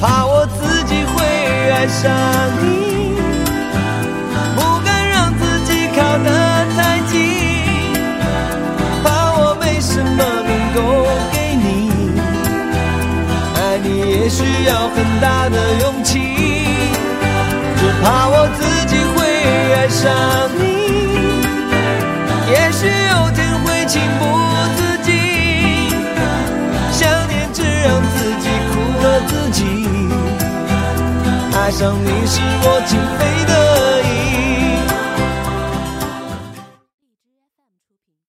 怕我自己会爱上你，不敢让自己靠得太近，怕我没什么能够给你，爱你也需要很大的勇气，爱上你是我情非得已。